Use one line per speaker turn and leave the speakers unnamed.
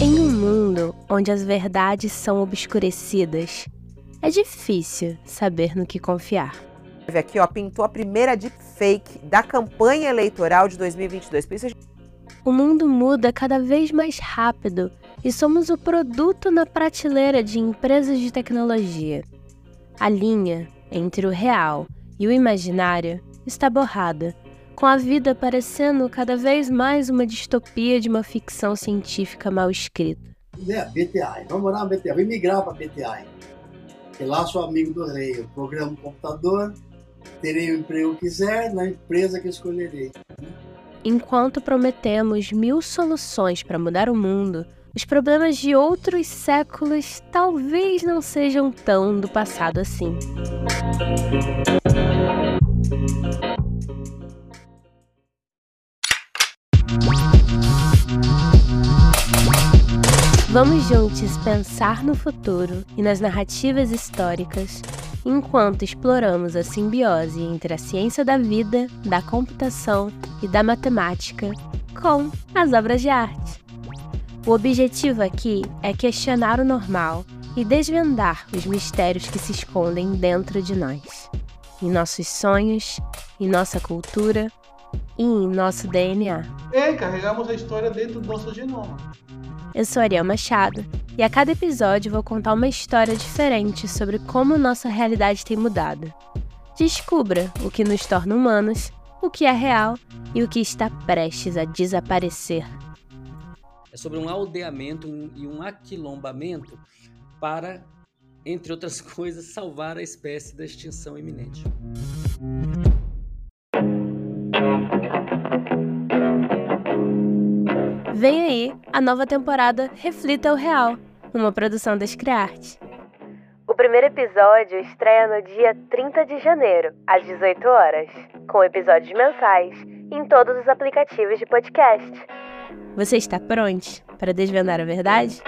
Em um mundo onde as verdades são obscurecidas, é difícil saber no que confiar.
Aqui, ó, pintou a primeira deepfake da campanha eleitoral de 2022.
O mundo muda cada vez mais rápido e somos o produto na prateleira de empresas de tecnologia. A linha entre o real e o imaginário está borrada, com a vida parecendo cada vez mais uma distopia de uma ficção científica mal escrita.
É, BTI, vamos morar no BTI, vou migrar para BTI. Porque lá sou amigo do rei, eu programo o computador, terei o emprego que quiser na empresa que escolherei.
Enquanto prometemos mil soluções para mudar o mundo, os problemas de outros séculos talvez não sejam tão do passado assim. Vamos juntos pensar no futuro e nas narrativas históricas enquanto exploramos a simbiose entre a ciência da vida, da computação e da matemática com as obras de arte. O objetivo aqui é questionar o normal e desvendar os mistérios que se escondem dentro de nós, em nossos sonhos, em nossa cultura e em nosso DNA.
É, carregamos a história dentro do nosso genoma.
Eu sou Ariel Machado e a cada episódio vou contar uma história diferente sobre como nossa realidade tem mudado. Descubra o que nos torna humanos, o que é real e o que está prestes a desaparecer
é sobre um aldeamento e um aquilombamento para, entre outras coisas, salvar a espécie da extinção iminente.
Vem aí a nova temporada Reflita o Real, uma produção da Scriarte. O primeiro episódio estreia no dia 30 de janeiro, às 18 horas, com episódios mensais em todos os aplicativos de podcast. Você está pronto para desvendar a verdade?